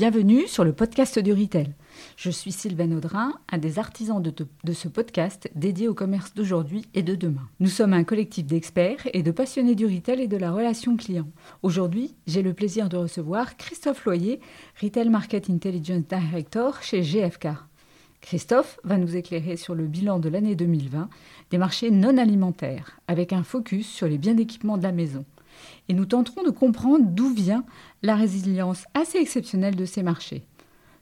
Bienvenue sur le podcast du Retail. Je suis Sylvain Audrin, un des artisans de, de, ce podcast dédié au commerce d'aujourd'hui et de demain. Nous sommes un collectif d'experts et de passionnés du retail et de la relation client. Aujourd'hui, j'ai le plaisir de recevoir Christophe Loyer, Retail Market Intelligence Director chez GFK. Christophe va nous éclairer sur le bilan de l'année 2020 des marchés non alimentaires, avec un focus sur les biens d'équipement de la maison et nous tenterons de comprendre d'où vient la résilience assez exceptionnelle de ces marchés.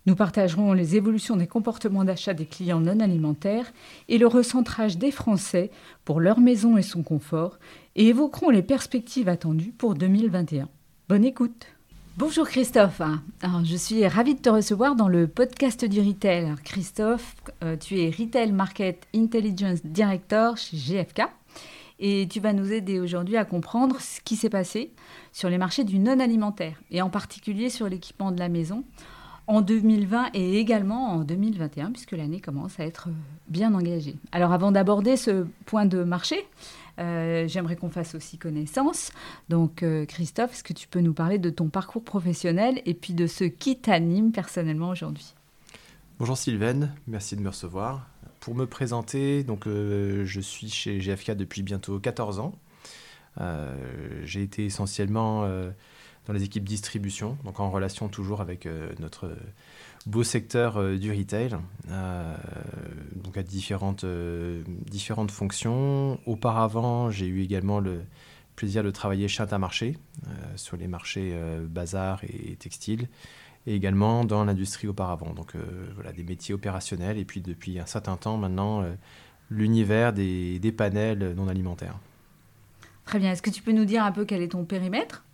Nous partagerons les évolutions des comportements d'achat des clients non alimentaires et le recentrage des Français pour leur maison et son confort et évoquerons les perspectives attendues pour 2021. Bonne écoute Bonjour Christophe, je suis ravie de te recevoir dans le podcast du retail. Christophe, euh, tu es Retail Market Intelligence Director chez GFK et tu vas nous aider aujourd'hui à comprendre ce qui s'est passé sur les marchés du non alimentaire et en particulier sur l'équipement de la maison en 2020 et également en 2021 puisque l'année commence à être bien engagée. Alors avant d'aborder ce point de marché, euh, j'aimerais qu'on fasse aussi connaissance. Donc euh, Christophe, est-ce que tu peux nous parler de ton parcours professionnel et puis de ce qui t'anime personnellement aujourd'hui? Bonjour Sylvaine, merci de me recevoir. Pour me présenter, donc, euh, je suis chez GFK depuis bientôt 14 ans. Euh, j'ai été essentiellement euh, dans les équipes distribution, donc en relation toujours avec notre beau secteur du retail, donc à différentes, différentes fonctions. Auparavant, j'ai eu également le plaisir de travailler chez Intermarché, sur les marchés bazar et textiles et également dans l'industrie auparavant. Donc euh, voilà, des métiers opérationnels et puis depuis un certain temps maintenant, euh, l'univers des, des, panels non alimentaires. Très bien. Est-ce que tu peux nous dire un peu quel est ton périmètre?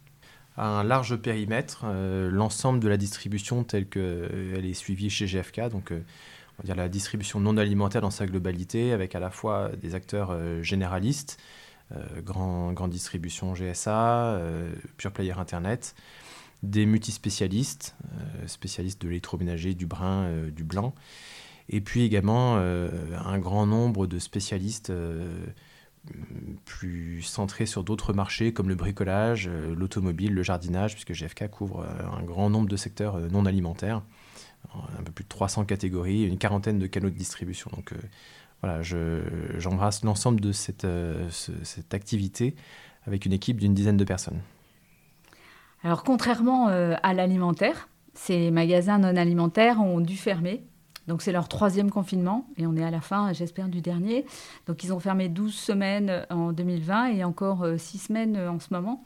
Un large périmètre, euh, l'ensemble de la distribution telle qu'elle est suivie chez GFK, donc on va dire la distribution non alimentaire dans sa globalité, avec à la fois des acteurs généralistes, grand, grande distribution GSA, pure player Internet, des multispécialistes, euh, spécialistes de l'électroménager, du brun, euh, du blanc, et puis également euh, un grand nombre de spécialistes plus centrés sur d'autres marchés comme le bricolage, l'automobile, le jardinage, puisque GFK couvre un grand nombre de secteurs non alimentaires, un peu plus de 300 catégories, une quarantaine de canaux de distribution. Donc voilà, j'embrasse l'ensemble de cette, cette activité avec une équipe d'une dizaine de personnes. Alors contrairement euh, à l'alimentaire, ces magasins non alimentaires ont dû fermer. Donc c'est leur troisième confinement et on est à la fin, j'espère, du dernier. Donc ils ont fermé 12 semaines en 2020 et encore 6 euh, semaines euh, en ce moment.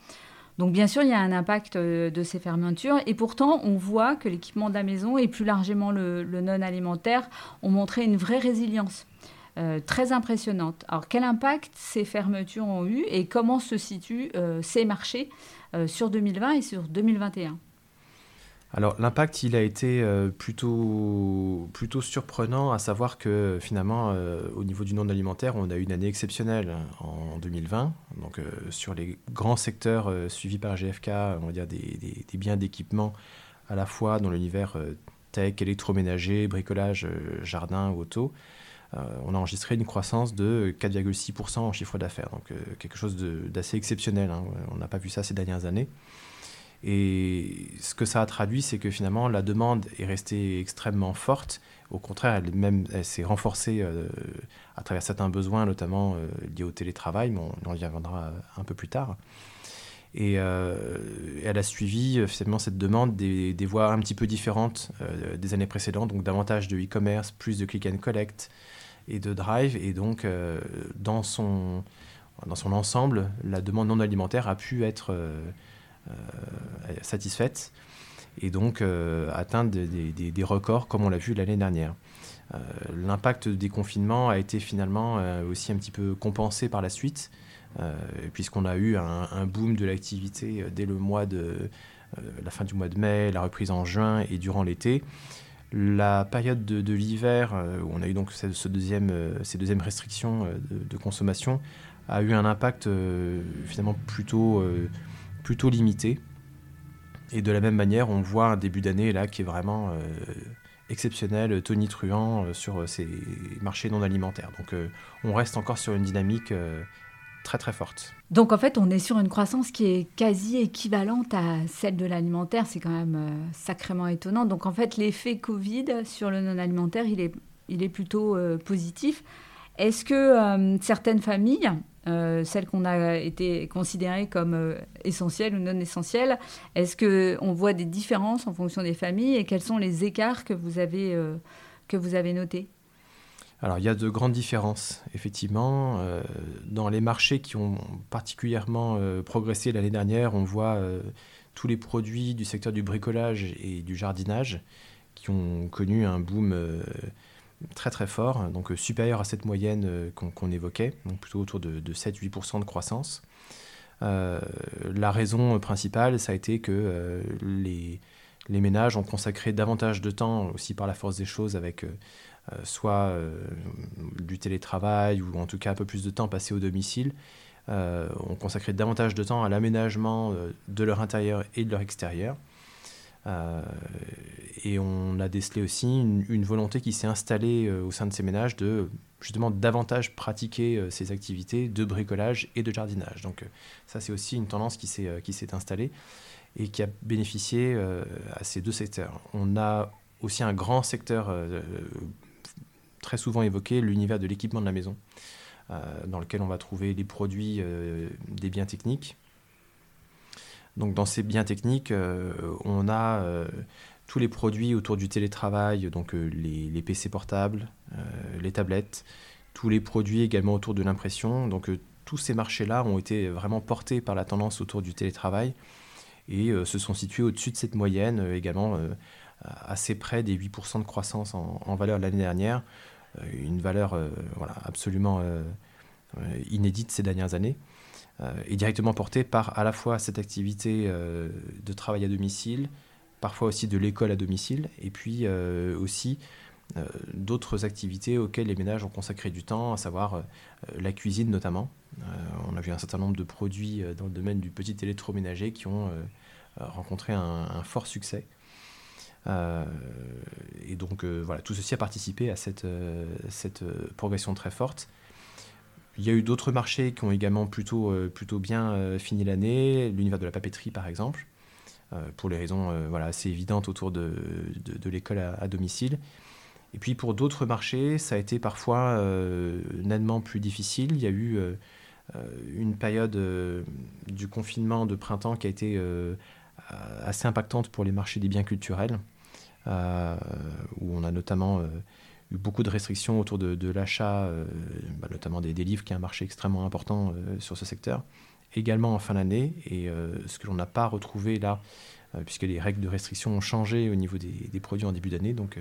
Donc bien sûr, il y a un impact de ces fermetures et pourtant on voit que l'équipement de la maison et plus largement le, non alimentaire ont montré une vraie résilience. très impressionnante. Alors quel impact ces fermetures ont eu et comment se situent ces marchés sur 2020 et sur 2021 alors l'impact, il a été euh, plutôt, plutôt surprenant, à savoir que finalement, euh, au niveau du non alimentaire, on a eu une année exceptionnelle en 2020. Donc sur les grands secteurs suivis par GFK, on va dire des, des, biens d'équipement à la fois dans l'univers tech, électroménager, bricolage, jardin, auto, on a enregistré une croissance de 4,6% en chiffre d'affaires, donc quelque chose d'assez exceptionnel. Hein. On n'a pas vu ça ces dernières années. Et ce que ça a traduit, c'est que finalement, la demande est restée extrêmement forte. Au contraire, elle, s'est renforcée à travers certains besoins, notamment liés au télétravail, mais on, y reviendra un peu plus tard. Et elle a suivi finalement cette demande des, des voies un petit peu différentes des années précédentes, donc davantage de e-commerce, plus de click and collect, et de drive. Et donc, euh, dans, son, dans son ensemble, la demande non alimentaire a pu être euh, euh, satisfaite et donc atteindre des, des, records comme on l'a vu l'année dernière. L'impact des confinements a été finalement aussi un petit peu compensé par la suite, puisqu'on a eu un, un boom de l'activité dès le mois de la fin du mois de mai, la reprise en juin et durant l'été. La période de, l'hiver, euh, où on a eu donc euh, ces deuxièmes restrictions euh, de, consommation, a eu un impact finalement plutôt, plutôt limité. Et de la même manière, on voit un début d'année là qui est vraiment exceptionnel, tonitruant sur ces marchés non alimentaires. Donc on reste encore sur une dynamique très très forte. Donc en fait, on est sur une croissance qui est quasi équivalente à celle de l'alimentaire. C'est quand même euh, sacrément étonnant. Donc en fait, l'effet Covid sur le non-alimentaire, il est, il est plutôt euh, positif. Est-ce que euh, certaines familles, celles qu'on a été considérées comme essentielles ou non essentielles, est-ce qu'on voit des différences en fonction des familles et quels sont les écarts que vous avez, que vous avez notés? Alors il y a de grandes différences, effectivement. Euh, dans les marchés qui ont particulièrement euh, progressé l'année dernière, on voit euh, tous les produits du secteur du bricolage et du jardinage qui ont connu un boom très très fort, donc supérieur à cette moyenne qu'on évoquait, donc plutôt autour de, 7-8% de croissance. la raison principale, ça a été que les, les ménages ont consacré davantage de temps, aussi par la force des choses, avec soit euh, du télétravail ou en tout cas un peu plus de temps passé au domicile, euh, ont consacré davantage de temps à l'aménagement de leur intérieur et de leur extérieur. et on a décelé aussi une, volonté qui s'est installée au sein de ces ménages de justement davantage pratiquer ces activités de bricolage et de jardinage. Donc ça c'est aussi une tendance qui s'est installée et qui a bénéficié à ces deux secteurs. On a aussi un grand secteur très souvent évoqué l'univers de l'équipement de la maison, euh, dans lequel on va trouver les produits euh, des biens techniques. Donc dans ces biens techniques, euh, on a tous les produits autour du télétravail, donc les, PC portables, les tablettes, tous les produits également autour de l'impression. Donc tous ces marchés-là ont été vraiment portés par la tendance autour du télétravail et se sont situés au-dessus de cette moyenne également assez près des 8% de croissance en, valeur l'année dernière. Euh, une valeur euh, voilà, absolument euh, inédite ces dernières années et directement portée par à la fois cette activité de travail à domicile, parfois aussi de l'école à domicile, et puis aussi d'autres activités auxquelles les ménages ont consacré du temps, à savoir la cuisine notamment. on a vu un certain nombre de produits dans le domaine du petit électroménager qui ont rencontré un, fort succès. Euh, et donc euh, voilà, tout ceci a participé à cette, euh, progression très forte. Il y a eu d'autres marchés qui ont également plutôt, plutôt bien fini l'année, l'univers de la papeterie par exemple, pour les raisons voilà, assez évidentes autour de, de, l'école à, domicile. Et puis pour d'autres marchés, ça a été parfois nettement plus difficile. Il y a eu une période du confinement de printemps qui a été assez impactante pour les marchés des biens culturels, euh, où on a notamment euh, eu beaucoup de restrictions autour de, l'achat, bah, notamment des, livres, qui est un marché extrêmement important sur ce secteur. Également en fin d'année, et ce que l'on n'a pas retrouvé là, puisque les règles de restriction ont changé au niveau des, des produits en début d'année, donc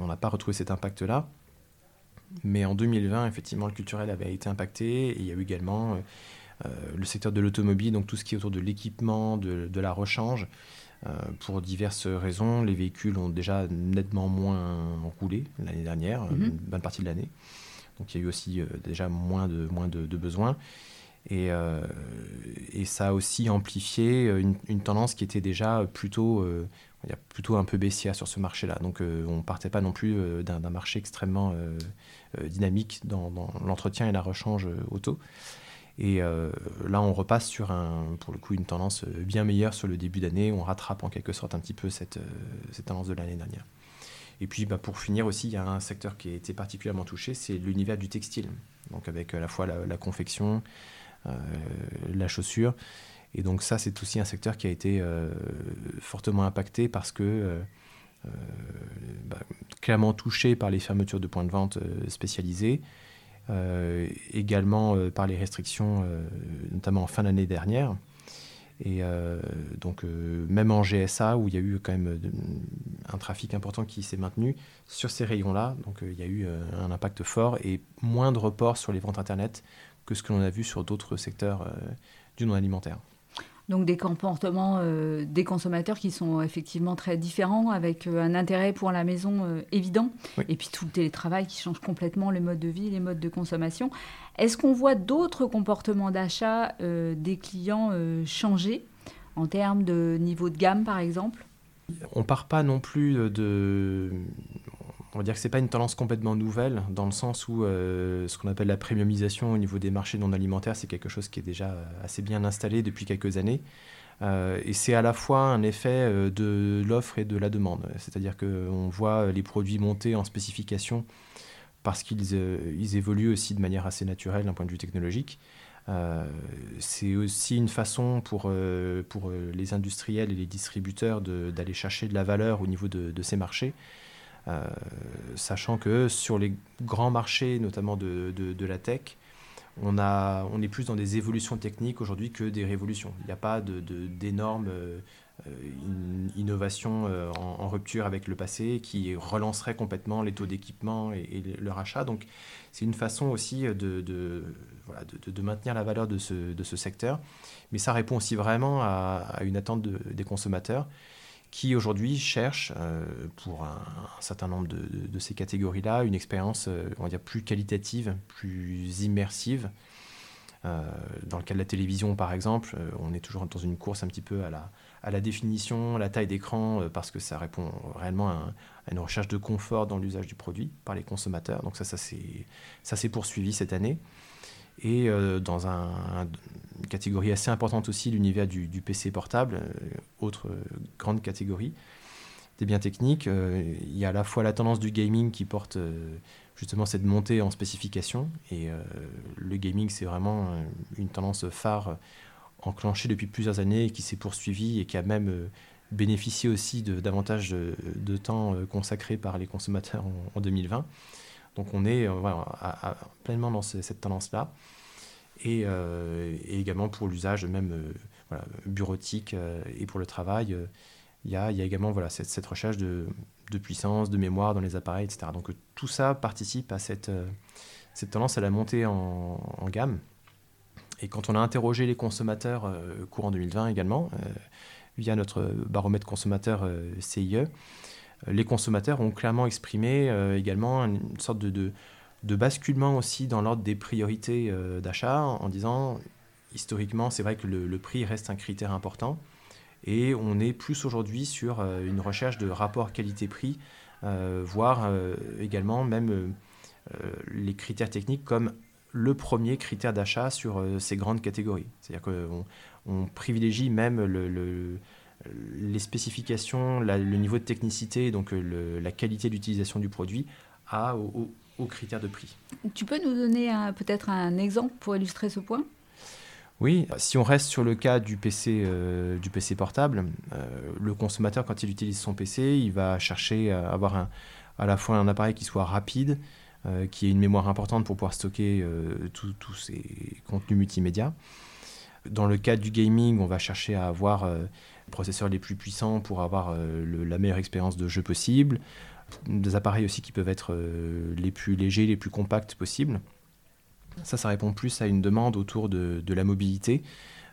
on n'a pas retrouvé cet impact-là. Mais en 2020, effectivement, le culturel avait été impacté, et il y a eu également euh, le secteur de l'automobile, donc tout ce qui est autour de l'équipement, de, la rechange. Euh, pour diverses raisons, les véhicules ont déjà nettement moins roulé l'année dernière, mhm. une bonne partie de l'année. Donc il y a eu aussi euh, déjà moins de, moins de, besoins. Et, et, ça a aussi amplifié une, tendance qui était déjà plutôt, plutôt un peu baissière sur ce marché-là. Donc on ne partait pas non plus d'un marché extrêmement dynamique dans, dans l'entretien et la rechange auto. Et euh, là, on repasse sur, un, pour le coup, une tendance euh, bien meilleure sur le début d'année. On rattrape en quelque sorte un petit peu cette, euh, cette tendance de l'année dernière. Et puis, bah, pour finir aussi, il y a un secteur qui a été particulièrement touché, c'est l'univers du textile. Donc, avec à la fois la, confection, la chaussure. Et donc, ça, c'est aussi un secteur qui a été fortement impacté parce que. Bah, clairement touché par les fermetures de points de vente spécialisés, également euh, par les restrictions, euh, notamment en fin d'année dernière. Et donc, même en GSA, où il y a eu quand même un trafic important qui s'est maintenu, sur ces rayons-là, donc il y a eu un impact fort et moins de reports sur les ventes Internet que ce que l'on a vu sur d'autres secteurs du non-alimentaire. Donc des comportements euh, des consommateurs qui sont effectivement très différents, avec euh, un intérêt pour la maison euh, évident, et puis tout le télétravail qui change complètement les modes de vie, les modes de consommation. Est-ce qu'on voit d'autres comportements d'achat des clients changer en termes de niveau de gamme, par exemple? On part pas non plus de... on va dire que c'est pas une tendance complètement nouvelle, dans le sens où ce qu'on appelle la premiumisation au niveau des marchés non alimentaires, c'est quelque chose qui est déjà assez bien installé depuis quelques années. et c'est à la fois un effet de l'offre et de la demande. C'est-à-dire qu'on voit les produits monter en spécification parce qu'ils ils évoluent aussi de manière assez naturelle d'un point de vue technologique. Euh, c'est aussi une façon pour, euh, euh, les industriels et les distributeurs d'aller chercher de la valeur au niveau de, ces marchés. Sachant que sur les grands marchés, notamment de, la tech, on, a, on est plus dans des évolutions techniques aujourd'hui que des révolutions. Il n'y a pas d'énormes innovations en, rupture avec le passé qui relancerait complètement les taux d'équipement et, et, leur achat. Donc c'est une façon aussi de, maintenir la valeur de ce, secteur. Mais ça répond aussi vraiment à, une attente des consommateurs qui aujourd'hui cherchent, euh, pour un, certain nombre de, ces catégories-là, une expérience euh, on va dire, plus qualitative, plus immersive. Euh, dans le cas de la télévision, par exemple, on est toujours dans une course un petit peu à la, à définition, la taille d'écran, parce que ça répond réellement à, une recherche de confort dans l'usage du produit par les consommateurs. Donc ça, ça s'est poursuivi cette année. Et euh, dans un, une catégorie assez importante aussi, l'univers du, PC portable, euh, autre euh, grande catégorie des biens techniques. il y a à la fois la tendance du gaming qui porte justement cette montée en spécification. Et le gaming, c'est vraiment une tendance phare enclenchée depuis plusieurs années qui s'est poursuivie et qui a même bénéficié aussi de davantage de, temps consacré par les consommateurs en 2020. Donc on est euh, pleinement dans cette tendance-là. Euh, et, également pour l'usage même euh, bureautique et pour le travail, il y, a, également voilà, cette, recherche de, puissance, de mémoire dans les appareils, etc. Donc tout ça participe à cette, tendance à la montée en, gamme. Et quand on a interrogé les consommateurs courant 2020 également, via notre baromètre consommateur CIE, les consommateurs ont clairement exprimé euh, également une sorte de, basculement aussi dans l'ordre des priorités euh, d'achat en disant historiquement c'est vrai que le, prix reste un critère important et on est plus aujourd'hui sur euh, une recherche de rapport qualité-prix, voire également même les critères techniques comme le premier critère d'achat sur ces grandes catégories. C'est-à-dire qu'on on privilégie même le les spécifications, le niveau de technicité, donc euh, la qualité d'utilisation du produit, à, aux critères de prix. Tu peux nous donner peut-être un exemple pour illustrer ce point? Oui, si on reste sur le cas du PC, euh, du PC portable, euh, le consommateur, quand il utilise son PC, il va chercher à avoir à la fois un appareil qui soit rapide, qui ait une mémoire importante pour pouvoir stocker tous ses contenus multimédia. Dans le cas du gaming, on va chercher à avoir processeurs les plus puissants pour avoir euh, la meilleure expérience de jeu possible, des appareils aussi qui peuvent être euh, les plus légers, les plus compacts possibles. Ça, ça répond plus à une demande autour de, la mobilité.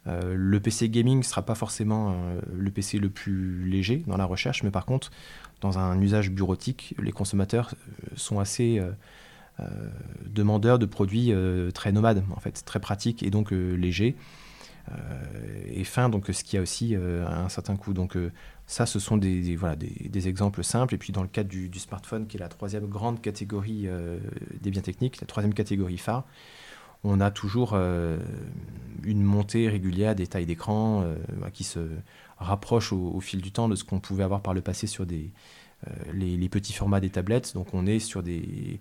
Euh, le PC gaming ne sera pas forcément le PC le plus léger dans la recherche, mais par contre, dans un usage bureautique, les consommateurs sont assez demandeurs de produits très nomades, en fait, très pratiques et donc légers. Euh, et fin, donc ce qui a aussi euh, un certain coût. Donc euh, ça, ce sont des, voilà, des, exemples simples. Et puis dans le cadre du, smartphone, qui est la troisième grande catégorie des biens techniques, la troisième catégorie phare, on a toujours une montée régulière des tailles d'écran qui se rapproche au, fil du temps de ce qu'on pouvait avoir par le passé sur des, les, petits formats des tablettes. Donc on est sur des,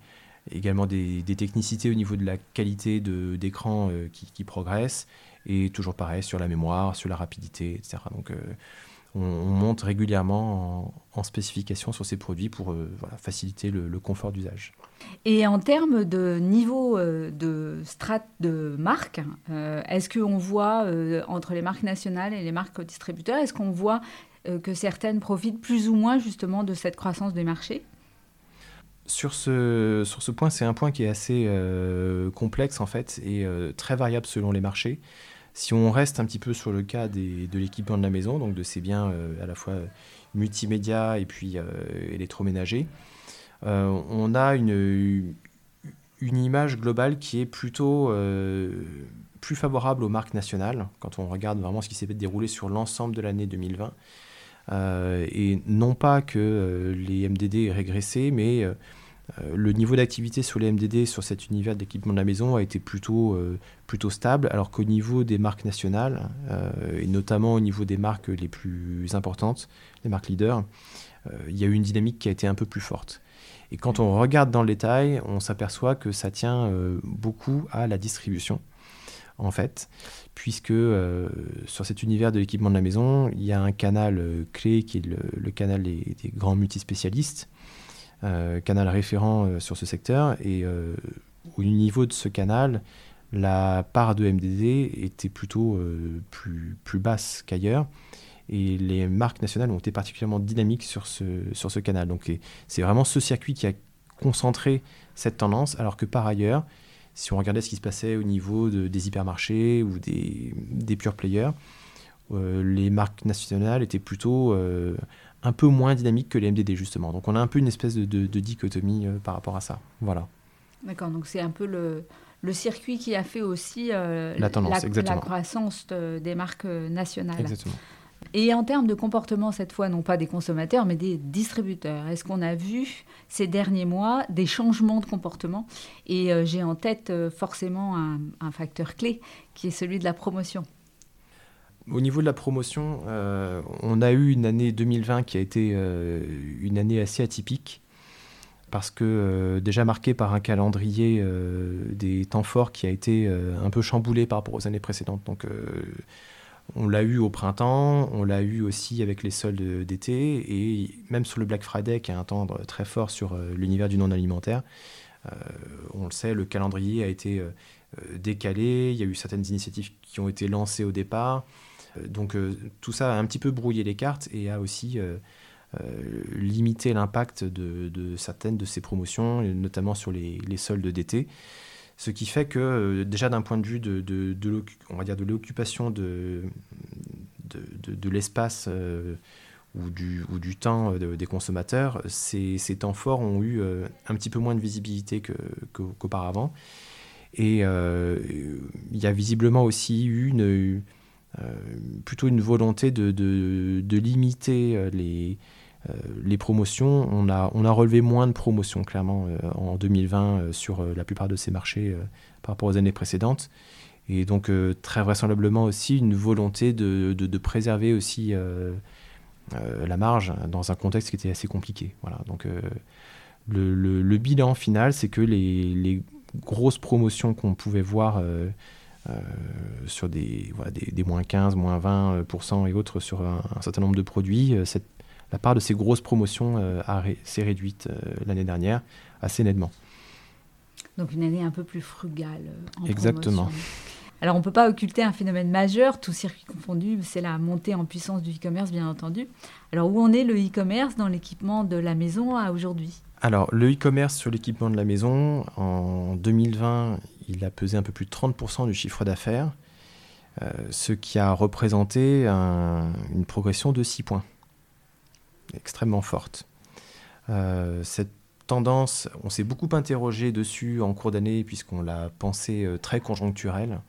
également des, technicités au niveau de la qualité d'écran qui, qui progressent et toujours pareil sur la mémoire, sur la rapidité, etc. Donc euh, on, monte régulièrement en, spécification sur ces produits pour euh, faciliter le, confort d'usage. Et en termes de niveau euh, de strat de marque, est-ce qu'on voit entre les marques nationales et les marques distributeurs, est-ce qu'on voit que certaines profitent plus ou moins justement de cette croissance des marchés? Sur ce, sur ce point, c'est un point qui est assez complexe en fait et très variable selon les marchés. Si on reste un petit peu sur le cas de l'équipement de la maison, donc de ces biens euh, à la fois multimédia et puis euh, électroménagers, euh, on a une, une image globale qui est plutôt plus favorable aux marques nationales, quand on regarde vraiment ce qui s'est déroulé sur l'ensemble de l'année 2020. et non pas que les MDD aient régressé, mais le niveau d'activité sur les MDD, sur cet univers d'équipement de la maison, a été plutôt, plutôt stable, alors qu'au niveau des marques nationales, et notamment au niveau des marques les plus importantes, les marques leaders, il y a eu une dynamique qui a été un peu plus forte. Et quand on regarde dans le détail, on s'aperçoit que ça tient euh, beaucoup à la distribution, en fait, puisque euh, sur cet univers de l'équipement de la maison, il y a un canal euh, clé qui est le, canal des, grands multispécialistes, canal référent sur ce secteur, et au niveau de ce canal, la part de MDD était plutôt plus, plus basse qu'ailleurs. Et les marques nationales ont été particulièrement dynamiques sur ce, sur ce canal. Donc c'est vraiment ce circuit qui a concentré cette tendance, alors que par ailleurs, si on regardait ce qui se passait au niveau des hypermarchés ou des, des pure players, euh, les marques nationales étaient plutôt euh, un peu moins dynamiques que les MDD justement. Donc on a un peu une espèce de, de, dichotomie euh, par rapport à ça. Voilà. D'accord, donc c'est un peu le, le circuit qui a fait aussi la, tendance, la, la, croissance des marques nationales. Exactement. Et en termes de comportement, cette fois, non pas des consommateurs, mais des distributeurs, est-ce qu'on a vu ces derniers mois des changements de comportement? Et euh, j'ai en tête euh, forcément un, facteur clé, qui est celui de la promotion. Au niveau de la promotion, euh, on a eu une année 2020 qui a été une année assez atypique parce que déjà marquée par un calendrier des temps forts qui a été un peu chamboulé par rapport aux années précédentes. Donc on l'a eu au printemps, on l'a eu aussi avec les soldes d'été, et même sur le Black Friday, qui est un temps très fort sur euh, l'univers du non-alimentaire. Euh, on le sait, le calendrier a été euh, décalé, il y a eu certaines initiatives qui ont été lancées au départ. Donc tout ça a un petit peu brouillé les cartes et a aussi limité l'impact de, certaines de ces promotions, notamment sur les soldes d'été. Ce qui fait que, euh, déjà d'un point de vue de, de, va dire de l'occupation de, de, l'espace euh, ou, du, ou du temps euh, des consommateurs, ces, ces, temps forts ont eu un petit peu moins de visibilité qu'auparavant. Et il y a visiblement aussi eu une, plutôt une volonté de, limiter les, euh, les promotions, on a, on a relevé moins de promotions clairement euh, en 2020 euh, sur la plupart de ces marchés par rapport aux années précédentes. Et donc très vraisemblablement aussi une volonté de, de, préserver aussi la marge dans un contexte qui était assez compliqué. Voilà. Donc le, le, bilan final, c'est que les, les, grosses promotions qu'on pouvait voir sur des, voilà, des, des, moins 15, moins 20% et autres sur un, un certain nombre de produits, cette la part de ces grosses promotions euh, s'est réduite euh, l'année dernière assez nettement. Donc une année un peu plus frugale. Euh, en Exactement. Alors on ne peut pas occulter un phénomène majeur, tout circuit confondu, c'est la montée en puissance du e-commerce bien entendu. Alors où en est le e-commerce dans l'équipement de la maison à aujourd'hui? Alors le e-commerce sur l'équipement de la maison, en 2020, il a pesé un peu plus de 30% du chiffre d'affaires, ce qui a représenté une progression de 6 points extrêmement forte. Euh, cette tendance, on s'est beaucoup interrogé dessus en cours d'année puisqu'on l'a pensé euh, très conjoncturelle.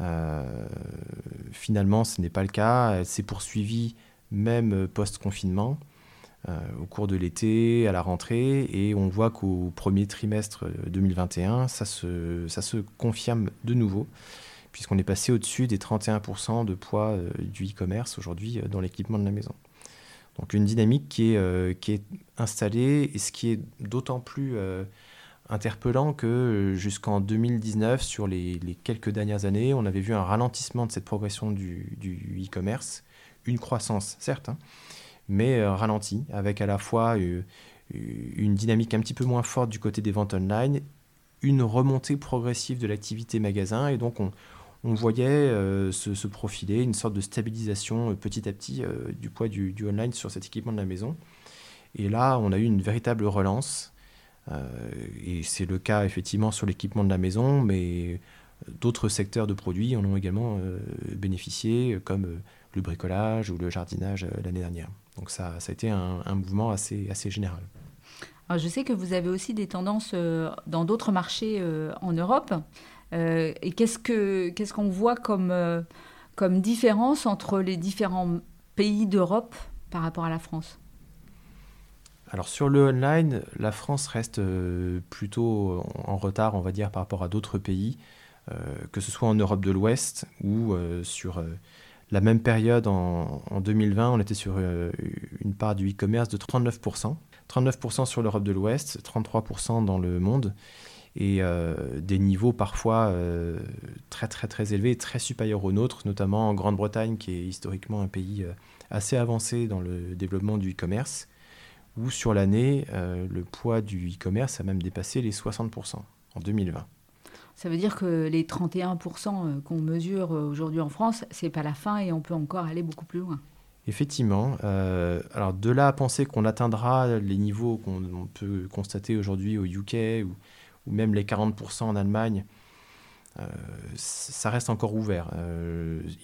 Euh, finalement, ce n'est pas le cas. Elle s'est poursuivie même post-confinement, au cours de l'été, à la rentrée, et on voit qu'au premier trimestre 2021, ça se, ça se confirme de nouveau, puisqu'on est passé au-dessus des 31% de poids du e-commerce aujourd'hui dans l'équipement de la maison. Donc une dynamique qui est, euh, installée et ce qui est d'autant plus euh, interpellant que euh, jusqu'en 2019, sur les, quelques dernières années, on avait vu un ralentissement de cette progression du, e-commerce, une croissance certes, hein, mais ralentie, avec à la fois une dynamique un petit peu moins forte du côté des ventes online, une remontée progressive de l'activité magasin, et donc on, voyait euh, se, profiler une sorte de stabilisation euh, petit à petit euh, du poids du, online sur cet équipement de la maison. Et là, on a eu une véritable relance. et c'est le cas effectivement sur l'équipement de la maison, mais d'autres secteurs de produits en ont également bénéficié, comme le bricolage ou le jardinage l'année dernière. Donc ça, ça a été un, mouvement assez, assez général. je sais que vous avez aussi des tendances dans d'autres marchés en Europe. Euh, et qu'est-ce qu'on qu'est-ce qu'on voit comme, euh, comme différence entre les différents pays d'Europe par rapport à la France? Alors sur le online, la France reste plutôt en retard, on va dire, par rapport à d'autres pays, que ce soit en Europe de l'Ouest ou sur la même période en, 2020, on était sur euh, une part du e-commerce de 39%. 39% sur l'Europe de l'Ouest, 33% dans le monde, et euh, des niveaux parfois euh, très très très élevés, très supérieurs aux nôtres, notamment en Grande-Bretagne, qui est historiquement un pays assez avancé dans le développement du e-commerce, où sur l'année, le poids du e-commerce a même dépassé les 60% en 2020. Ça veut dire que les 31% euh, qu'on mesure euh, aujourd'hui en France, c'est pas la fin et on peut encore aller beaucoup plus loin. Effectivement. Euh, alors de là à penser qu'on atteindra les niveaux qu'on peut constater aujourd'hui au UK ou, même les 40% en Allemagne, ça reste encore ouvert.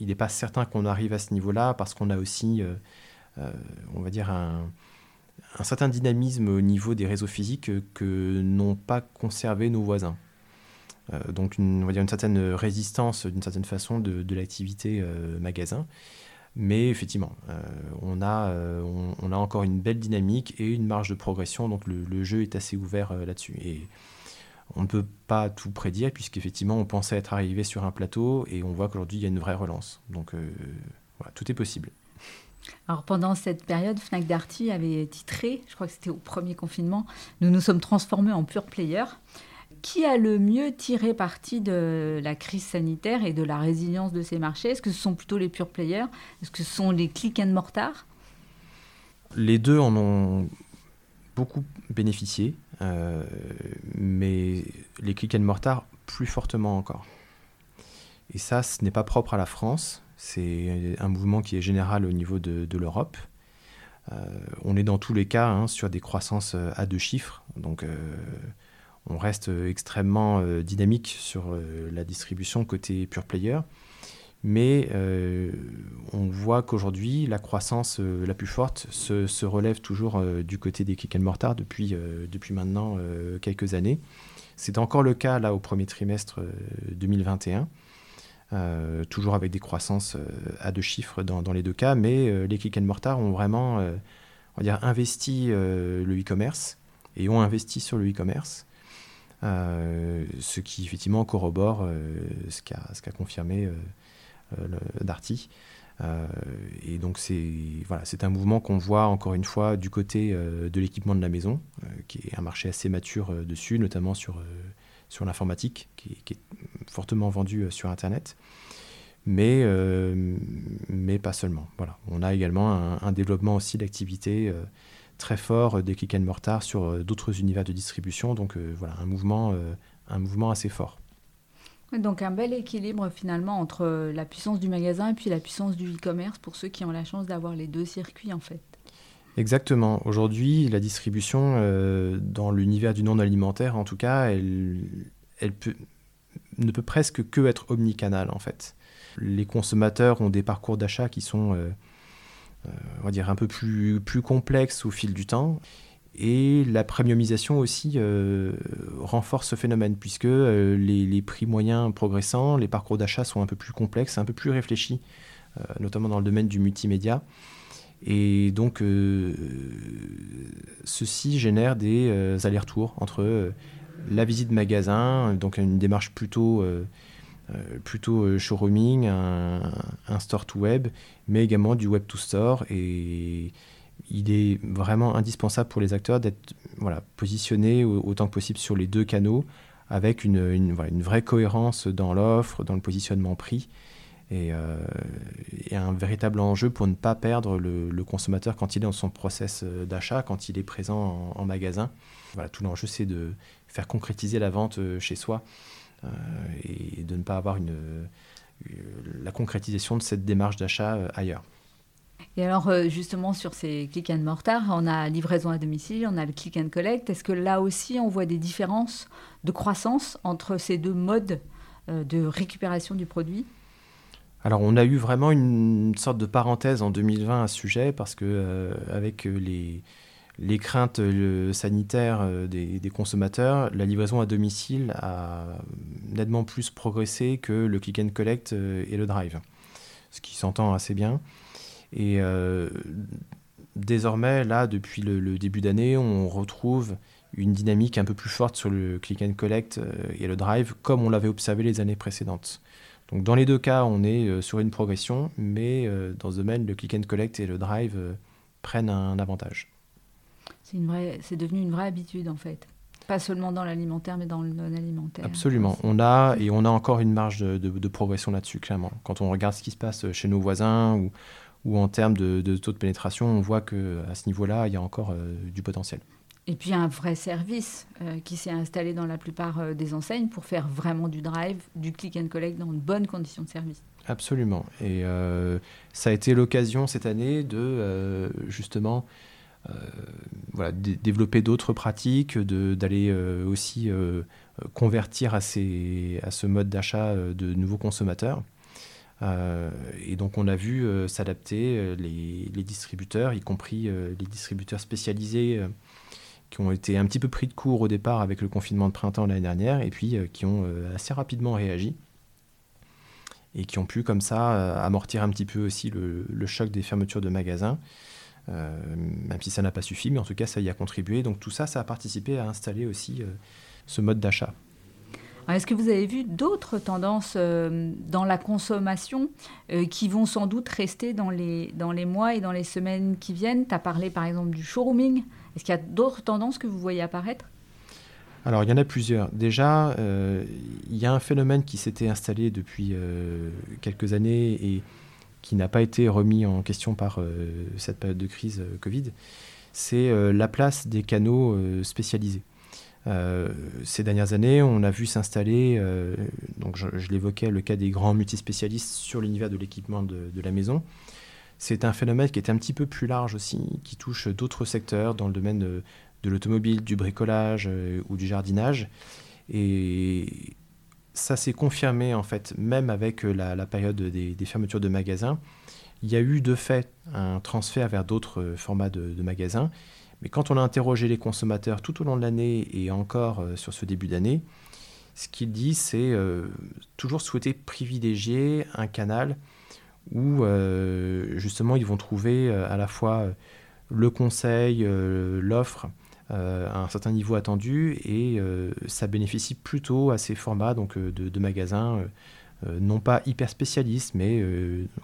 il n'est pas certain qu'on arrive à ce niveau-là parce qu'on a aussi, on va dire, un, un, certain dynamisme au niveau des réseaux physiques que n'ont pas conservé nos voisins. Euh, donc une, on va dire une certaine résistance d'une certaine façon de, l'activité euh, magasin. Mais effectivement, euh, on, a, on, a encore une belle dynamique et une marge de progression, donc le, jeu est assez ouvert là-dessus. Et on ne peut pas tout prédire, puisqu'effectivement, on pensait être arrivé sur un plateau et on voit qu'aujourd'hui, il y a une vraie relance. Donc voilà, tout est possible. Alors pendant cette période, Fnac Darty avait titré, je crois que c'était au premier confinement, nous nous sommes transformés en pure player qui a le mieux tiré parti de la crise sanitaire et de la résilience de ces marchés? Est-ce que ce sont plutôt les pure players? Est-ce que ce sont les click and mortar? Les deux en ont beaucoup bénéficié, euh, mais les click and mortar plus fortement encore. Et ça, ce n'est pas propre à la France, c'est un mouvement qui est général au niveau de, l'Europe. Euh, on est dans tous les cas hein, sur des croissances à deux chiffres, donc euh, on reste euh, extrêmement euh, dynamique sur euh, la distribution côté pure player. Mais on voit qu'aujourd'hui, la croissance la plus forte se, relève toujours du côté des click and mortar depuis, maintenant quelques années. C'est encore le cas là au premier trimestre 2021. toujours avec des croissances à deux chiffres dans, les deux cas, mais les click and mortar ont vraiment investi le e-commerce et ont investi sur le e-commerce. Euh, ce qui effectivement corrobore euh, ce qu'a confirmé euh, Darty. et donc c'est voilà, un mouvement qu'on voit encore une fois du côté de l'équipement de la maison, qui est un marché assez mature dessus, notamment sur, sur l'informatique, qui, est fortement vendu sur Internet mais, mais pas seulement. Voilà. On a également un, un développement aussi d'activités très fort euh, des click and mortar sur euh, d'autres univers de distribution. Donc euh, voilà, un mouvement, un mouvement assez fort. Donc un bel équilibre finalement entre la puissance du magasin et puis la puissance du e-commerce pour ceux qui ont la chance d'avoir les deux circuits en fait. Exactement. Aujourd'hui, la distribution dans l'univers du non alimentaire, en tout cas, elle, elle peut, ne peut presque que être omnicanal en fait. Les consommateurs ont des parcours d'achat qui sont euh, on va dire un peu plus, plus complexe au fil du temps. Et la premiumisation aussi euh, renforce ce phénomène, puisque euh, les, prix moyens progressant, les parcours d'achat sont un peu plus complexes, un peu plus réfléchis, notamment dans le domaine du multimédia. Et donc, ceci génère des allers-retours entre la visite magasin, donc une démarche plutôt euh, plutôt euh, showrooming, un, store to web, mais également du web to store. Et il est vraiment indispensable pour les acteurs d'être voilà, positionnés autant que possible sur les deux canaux avec une, une, vraie cohérence dans l'offre, dans le positionnement prix. Et, euh, un véritable enjeu pour ne pas perdre le, consommateur quand il est dans son process d'achat, quand il est présent en, en magasin. Voilà, tout l'enjeu, c'est de faire concrétiser la vente chez soi euh, et de ne pas avoir une, euh, la concrétisation de cette démarche d'achat euh, ailleurs. Et alors, justement, sur ces click and mortar, on a livraison à domicile, on a le click and collect. Est-ce que là aussi, on voit des différences de croissance entre ces deux modes de récupération du produit? Alors on a eu vraiment une sorte de parenthèse en 2020 à ce sujet parce que avec les, les craintes euh, sanitaires euh, des, consommateurs, la livraison à domicile a nettement plus progressé que le click and collect euh, et le drive, ce qui s'entend assez bien. Et désormais, là, depuis le, début d'année, on retrouve une dynamique un peu plus forte sur le click and collect et le drive, comme on l'avait observé les années précédentes. Donc dans les deux cas, on est sur une progression, mais dans ce domaine, le click and collect et le drive prennent un avantage. C'est devenu une vraie habitude en fait. Pas seulement dans l'alimentaire, mais dans le non-alimentaire. Absolument. On a, et on a encore une marge de, progression là-dessus, clairement. Quand on regarde ce qui se passe chez nos voisins ou, ou en termes de, taux de pénétration, on voit qu'à ce niveau-là, il y a encore euh, du potentiel. Et puis un vrai service euh, qui s'est installé dans la plupart euh, des enseignes pour faire vraiment du drive, du click and collect dans de bonnes conditions de service. Absolument. Et ça a été l'occasion cette année de justement voilà, développer d'autres pratiques, d'aller euh, aussi euh, convertir à, ces, à ce mode d'achat de nouveaux consommateurs. et donc on a vu s'adapter les, les, distributeurs, y compris les distributeurs spécialisés qui ont été un petit peu pris de court au départ avec le confinement de printemps l'année dernière, et puis qui ont assez rapidement réagi, et qui ont pu comme ça amortir un petit peu aussi le choc des fermetures de magasins. Euh, même si ça n'a pas suffi, mais en tout cas, ça y a contribué. Donc tout ça, ça a participé à installer aussi euh, ce mode d'achat. Est-ce que vous avez vu d'autres tendances euh, dans la consommation qui vont sans doute rester dans les, dans les mois et dans les semaines qui viennent? Tu as parlé par exemple du showrooming. Est-ce qu'il y a d'autres tendances que vous voyez apparaître? Alors, il y en a plusieurs. Déjà, il y a un phénomène qui s'était installé depuis quelques années et qui n'a pas été remis en question par euh, cette période de crise euh, Covid, c'est euh, la place des canaux spécialisés. ces dernières années, on a vu s'installer, donc je, l'évoquais, le cas des grands multispécialistes sur l'univers de l'équipement de, la maison. C'est un phénomène qui est un petit peu plus large aussi, qui touche d'autres secteurs dans le domaine de, l'automobile, du bricolage ou du jardinage. Et ça s'est confirmé en fait, même avec euh, la, période des, fermetures de magasins. Il y a eu de fait un transfert vers d'autres euh, formats de, magasins. Mais quand on a interrogé les consommateurs tout au long de l'année et encore euh, sur ce début d'année, ce qu'ils disent, c'est toujours souhaiter privilégier un canal où justement ils vont trouver à la fois le conseil, l'offre, à un certain niveau attendu et euh, ça bénéficie plutôt à ces formats donc, euh, de, magasins non pas hyper spécialistes mais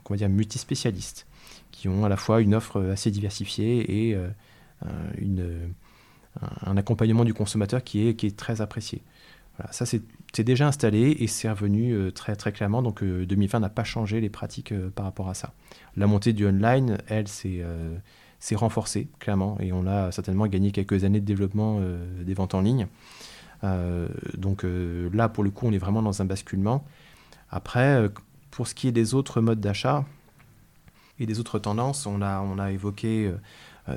comment dire, multispécialistes qui ont à la fois une offre assez diversifiée et une, un accompagnement du consommateur qui est, qui est très apprécié. Voilà, ça c'est déjà installé et c'est revenu très, très clairement. Donc 2020 n'a pas changé les pratiques par rapport à ça. La montée du online, elle, c'est s'est renforcé, clairement, et on a certainement gagné quelques années de développement euh, des ventes en ligne. Euh, donc euh, là, pour le coup, on est vraiment dans un basculement. Après, pour ce qui est des autres modes d'achat et des autres tendances, on a, on a évoqué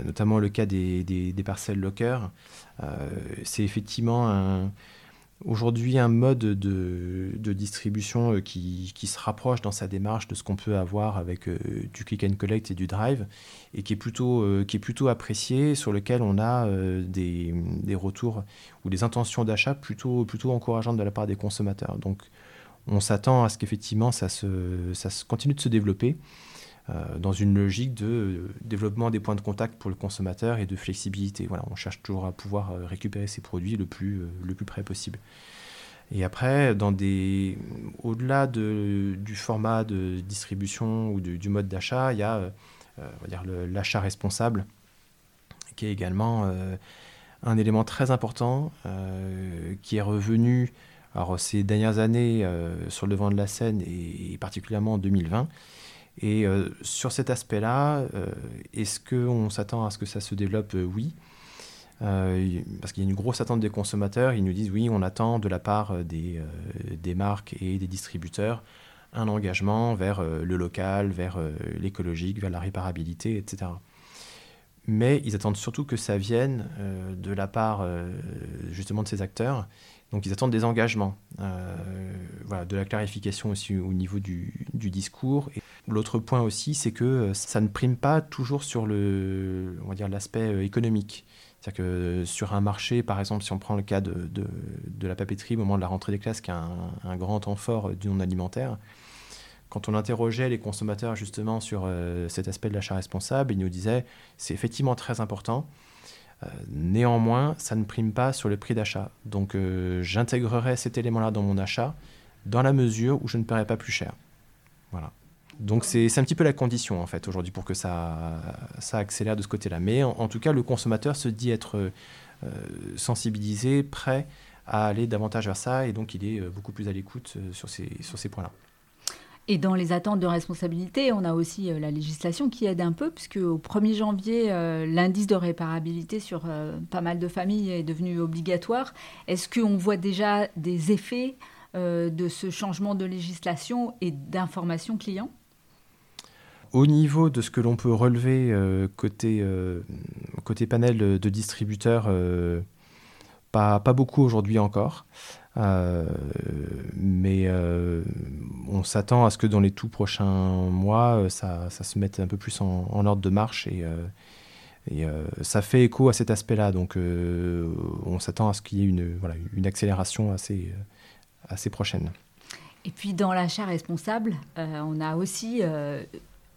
notamment le cas des, des, des parcelles lockers. c'est effectivement un, aujourd'hui un mode de, distribution euh, qui, se rapproche dans sa démarche de ce qu'on peut avoir avec euh, du click and collect et du drive et qui est plutôt, euh, qui est plutôt apprécié, sur lequel on a des, retours ou des intentions d'achat plutôt, plutôt encourageantes de la part des consommateurs. Donc on s'attend à ce qu'effectivement ça, se, ça continue de se développer. Euh, dans une logique de euh, développement des points de contact pour le consommateur et de flexibilité. Voilà, on cherche toujours à pouvoir euh, récupérer ses produits le plus, le plus près possible. Et après, dans des, au-delà de, du format de distribution ou du mode d'achat, il y a l'achat responsable, qui est également un élément très important, qui est revenu alors, ces dernières années sur le devant de la scène et particulièrement en 2020 et euh, sur cet aspect-là, euh, est-ce qu'on s'attend à ce que ça se développe? Euh, Oui. parce qu'il y a une grosse attente des consommateurs. Ils nous disent oui, on attend de la part des, marques et des distributeurs un engagement vers le local, vers l'écologique, vers la réparabilité, etc. Mais ils attendent surtout que ça vienne de la part justement de ces acteurs donc ils attendent des engagements, de la clarification aussi au niveau du, discours. L'autre point aussi, c'est que euh, ça ne prime pas toujours sur le, on va dire l'aspect euh, économique. C'est-à-dire que sur un marché, par exemple, si on prend le cas de, de, la papeterie au moment de la rentrée des classes, qui est un, grand temps fort du non alimentaire, quand on interrogeait les consommateurs justement sur cet aspect de l'achat responsable, ils nous disaient c'est effectivement très important. néanmoins, ça ne prime pas sur le prix d'achat. Donc j'intégrerai cet élément-là dans mon achat dans la mesure où je ne paierai pas plus cher. Voilà. Donc c'est un petit peu la condition en fait aujourd'hui pour que ça, ça accélère de ce côté-là. Mais en, tout cas, le consommateur se dit être euh, sensibilisé, prêt à aller davantage vers ça et donc il est euh, beaucoup plus à l'écoute euh, sur ces, sur ces points-là. Et dans les attentes de responsabilité, on a aussi la législation qui aide un peu, puisque au 1er janvier, l'indice de réparabilité sur pas mal de familles est devenu obligatoire. Est-ce qu'on voit déjà des effets de ce changement de législation et d'information client au niveau de ce que l'on peut relever euh, côté, euh, côté panel de distributeurs, euh, pas, pas beaucoup aujourd'hui encore. mais on s'attend à ce que dans les tout prochains mois, ça, ça se mette un peu plus en, ordre de marche et, et ça fait écho à cet aspect-là. Donc on s'attend à ce qu'il y ait une, voilà, une accélération assez, assez prochaine. Et puis dans l'achat responsable, on a aussi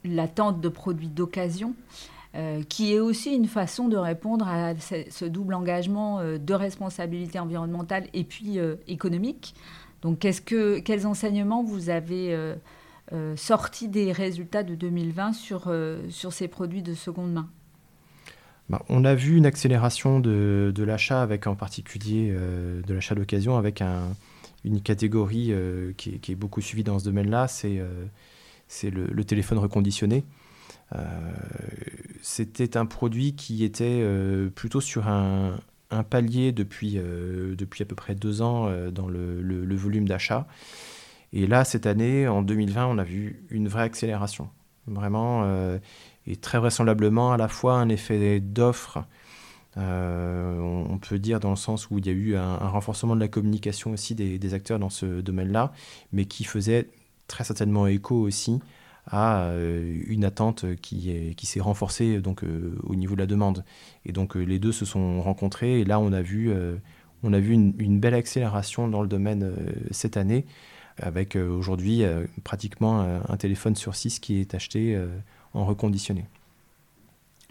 l'attente de produits d'occasion, euh, qui est aussi une façon de répondre à ce, double engagement euh, de responsabilité environnementale et puis euh, économique. Donc, que, quels enseignements vous avez sortis des résultats de 2020 sur, sur ces produits de seconde main? Bah, on a vu une accélération de, l'achat, avec en particulier de l'achat d'occasion, avec un, une catégorie qui est, qui, est, beaucoup suivie dans ce domaine-là, c'est c'est le, téléphone reconditionné. Euh, c'était un produit qui était euh, plutôt sur un, palier depuis, euh, depuis à peu près deux ans dans le, volume d'achat. Et là, cette année, en 2020, on a vu une vraie accélération. Vraiment, et très vraisemblablement à la fois un effet d'offre, on, peut dire dans le sens où il y a eu un, renforcement de la communication aussi des, des acteurs dans ce domaine-là, mais qui faisait très certainement écho aussi à euh, une attente qui, qui s'est renforcée donc, euh, au niveau de la demande. Et donc euh, les deux se sont rencontrés et là on a vu, on a vu une, belle accélération dans le domaine cette année avec aujourd'hui pratiquement un téléphone sur six qui est acheté en reconditionné.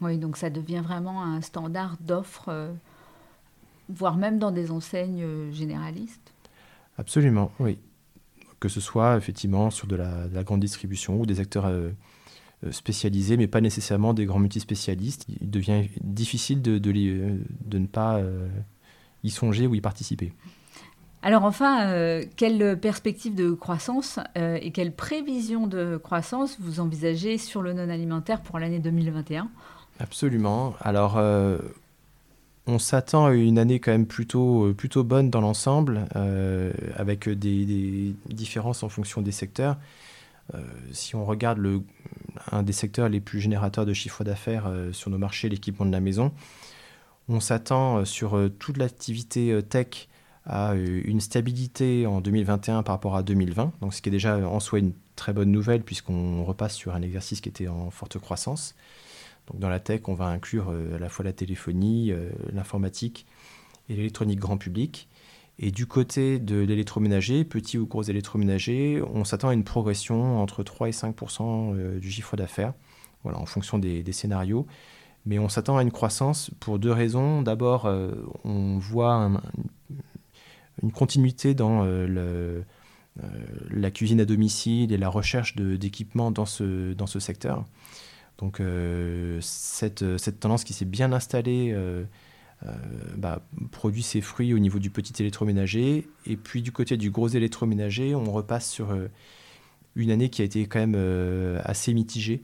Oui, donc ça devient vraiment un standard d'offre, voire même dans des enseignes généralistes. Absolument, oui que ce soit effectivement sur de la, grande distribution ou des acteurs euh, euh, spécialisés, mais pas nécessairement des grands multispécialistes. Il devient difficile de, de, euh, de ne pas y songer ou y participer. Alors enfin, quelle perspective de croissance et quelle prévision de croissance vous envisagez sur le non alimentaire pour l'année 2021 Absolument. Alors on s'attend à une année quand même plutôt, euh, bonne dans l'ensemble, euh, avec des, différences en fonction des secteurs. Euh, si on regarde un des secteurs les plus générateurs de chiffre d'affaires sur nos marchés, l'équipement de la maison, on s'attend sur toute l'activité tech à une stabilité en 2021 par rapport à 2020, donc ce qui est déjà en soi une très bonne nouvelle puisqu'on repasse sur un exercice qui était en forte croissance. Donc dans la tech, on va inclure euh, à la fois la téléphonie, euh, l'informatique et l'électronique grand public. Et du côté de l'électroménager, petit ou gros électroménager, on s'attend à une progression entre 3 et 5% euh, du chiffre d'affaires, voilà, en fonction des, scénarios. Mais on s'attend à une croissance pour deux raisons. D'abord, on voit une continuité dans la cuisine à domicile et la recherche d'équipements dans ce, dans ce secteur. Donc euh, cette, cette, tendance qui s'est bien installée euh, euh, bah, produit ses fruits au niveau du petit électroménager. Et puis du côté du gros électroménager, on repasse sur une année qui a été quand même assez mitigée.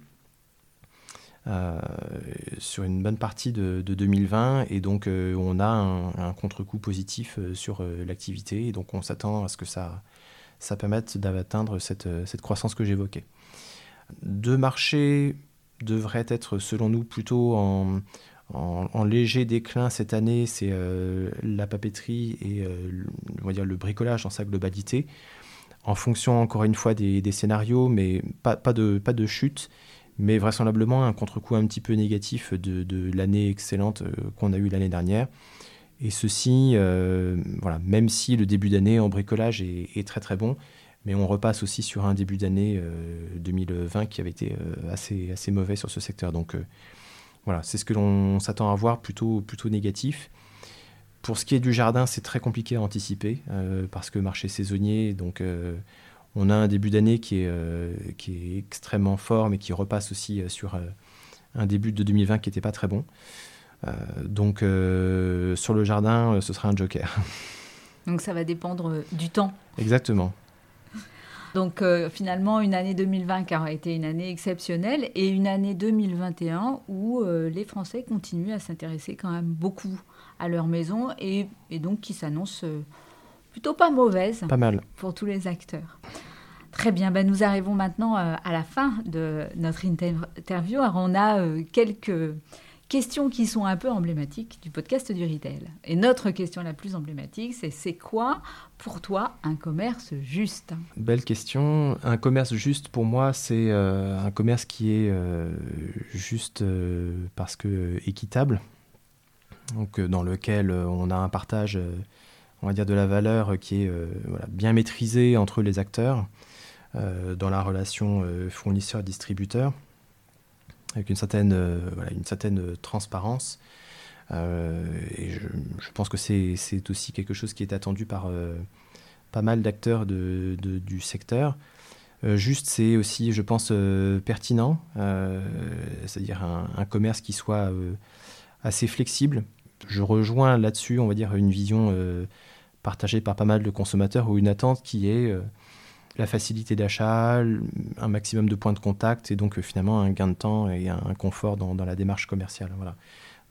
sur une bonne partie de, 2020 et donc on a un, contre-coup positif sur l'activité et donc on s'attend à ce que ça, ça permette d'atteindre cette, cette croissance que j'évoquais. Deux marchés devrait être, selon nous, plutôt en, léger déclin cette année, c'est euh, la papeterie et euh, le bricolage dans sa globalité, en fonction encore une fois des, scénarios, mais pas, pas, de, pas de chute, mais vraisemblablement un contre-coup un petit peu négatif de, l'année excellente euh, qu'on a eue l'année dernière. Et ceci, voilà, même si le début d'année en bricolage est, est, très très bon, Mais on repasse aussi sur un début d'année 2020 qui avait été assez, assez mauvais sur ce secteur. Donc voilà, c'est ce que l'on s'attend à voir, plutôt, plutôt négatif. Pour ce qui est du jardin, c'est très compliqué à anticiper parce que marché saisonnier, donc on a un début d'année qui, est qui est extrêmement fort, mais qui repasse aussi sur un début de 2020 qui n'était pas très bon. donc sur le jardin, ce sera un joker. Donc ça va dépendre du temps. Exactement. Donc euh, finalement, une année 2020 qui aura été une année exceptionnelle et une année 2021 où euh, les Français continuent à s'intéresser quand même beaucoup à leur maison et, donc qui s'annonce euh, plutôt pas mauvaise. Pas mal. Pour tous les acteurs. Très bien, ben nous arrivons maintenant à la fin de notre interview. Alors on a quelques questions qui sont un peu emblématiques du podcast du retail. Et notre question la plus emblématique, c'est c'est quoi pour toi un commerce juste? Belle question. Un commerce juste pour moi, c'est euh, un commerce qui est euh, juste euh, parce que équitable. Donc dans lequel on a un partage, on va dire, de la valeur qui est bien maîtrisé entre les acteurs dans la relation fournisseur-distributeur avec une certaine, euh, une certaine transparence. Euh, et je, pense que c'est aussi quelque chose qui est attendu par euh, pas mal d'acteurs de, du secteur. juste, c'est aussi, je pense, pertinent, c'est-à-dire un, commerce qui soit assez flexible. Je rejoins là-dessus, on va dire, une vision partagée par pas mal de consommateurs ou une attente qui est la facilité d'achat, un maximum de points de contact et donc euh, finalement un gain de temps et un, confort dans, la démarche commerciale. Voilà.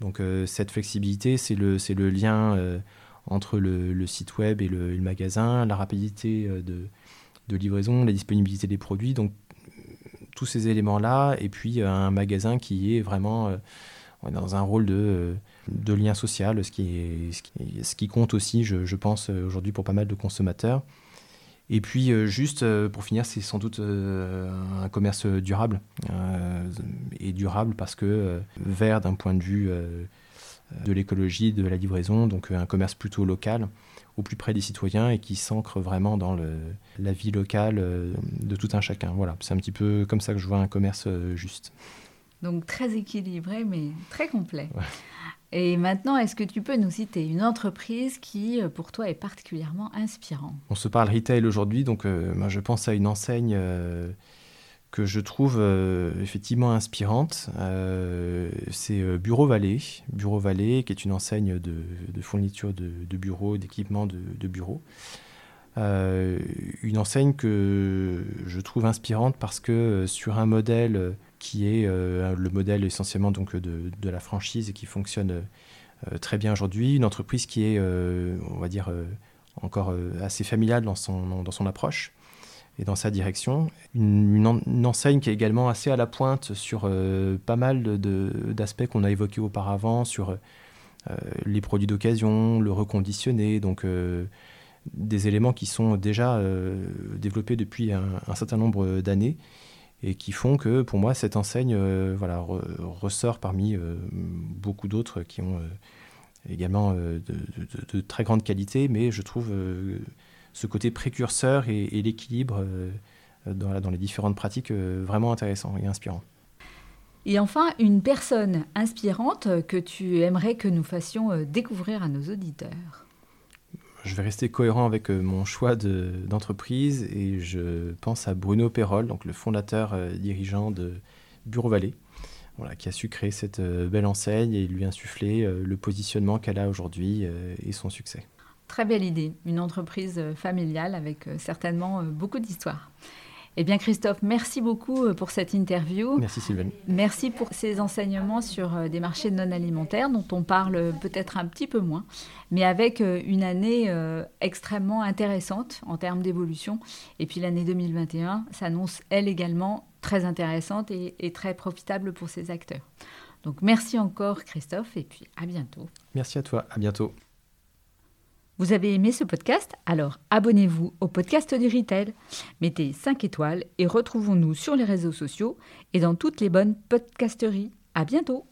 Donc euh, cette flexibilité, c'est le, le lien euh, entre le, site web et le, magasin, la rapidité de, de, livraison, la disponibilité des produits, donc tous ces éléments-là, et puis un magasin qui est vraiment dans un rôle de, de lien social, ce qui, ce qui, compte aussi, je pense, aujourd'hui pour pas mal de consommateurs. Et puis, euh, juste euh, pour finir, c'est sans doute euh, un commerce durable. et durable parce que vert d'un point de vue de l'écologie, de la livraison, donc un commerce plutôt local, au plus près des citoyens et qui s'ancre vraiment dans le, la vie locale de tout un chacun. Voilà, c'est un petit peu comme ça que je vois un commerce juste. Donc très équilibré, mais très complet. Et maintenant, est-ce que tu peux nous citer une entreprise qui, euh, pour toi, est particulièrement inspirante? On se parle retail aujourd'hui, donc euh, moi, je pense à une enseigne euh, que je trouve effectivement inspirante. c'est Bureau Vallée. Bureau Vallée, qui est une enseigne de, fourniture de, bureaux, d'équipements de, de, bureaux. une enseigne que je trouve inspirante parce que sur un modèle qui est euh, le modèle essentiellement donc de, la franchise et qui fonctionne euh, très bien aujourd'hui. Une entreprise qui est, euh, on va dire, encore assez familiale dans son, dans son approche et dans sa direction. Une, enseigne qui est également assez à la pointe sur pas mal d'aspects qu'on a évoqués auparavant, sur les produits d'occasion, le reconditionné, donc des éléments qui sont déjà développés depuis un certain nombre d'années et qui font que pour moi cette enseigne euh, ressort parmi euh, beaucoup d'autres qui ont euh, également de, très grande qualité, mais je trouve ce côté précurseur et, l'équilibre dans, les différentes pratiques vraiment intéressant et inspirant. Et enfin, une personne inspirante que tu aimerais que nous fassions découvrir à nos auditeurs je vais rester cohérent avec euh, mon choix d'entreprise et je pense à Bruno Perrol, donc le fondateur euh, dirigeant de Bureau Vallée, qui a su créer cette euh, belle enseigne et lui insuffler le positionnement qu'elle a aujourd'hui et son succès. Très belle idée, une entreprise familiale avec certainement beaucoup d'histoire. Eh bien, Christophe, merci beaucoup euh, pour cette interview. Merci, Sylvain. Merci pour ces enseignements sur euh, des marchés non alimentaires dont on parle peut-être un petit peu moins, mais avec euh, une année extrêmement intéressante en termes d'évolution. Et puis l'année 2021 s'annonce, elle également, très intéressante et, et très profitable pour ces acteurs. Donc, merci encore, Christophe, et puis à bientôt. Merci à toi, à bientôt. Vous avez aimé ce podcast? Alors abonnez-vous au podcast du Retail, mettez 5 étoiles et retrouvons-nous sur les réseaux sociaux et dans toutes les bonnes podcasteries. À bientôt.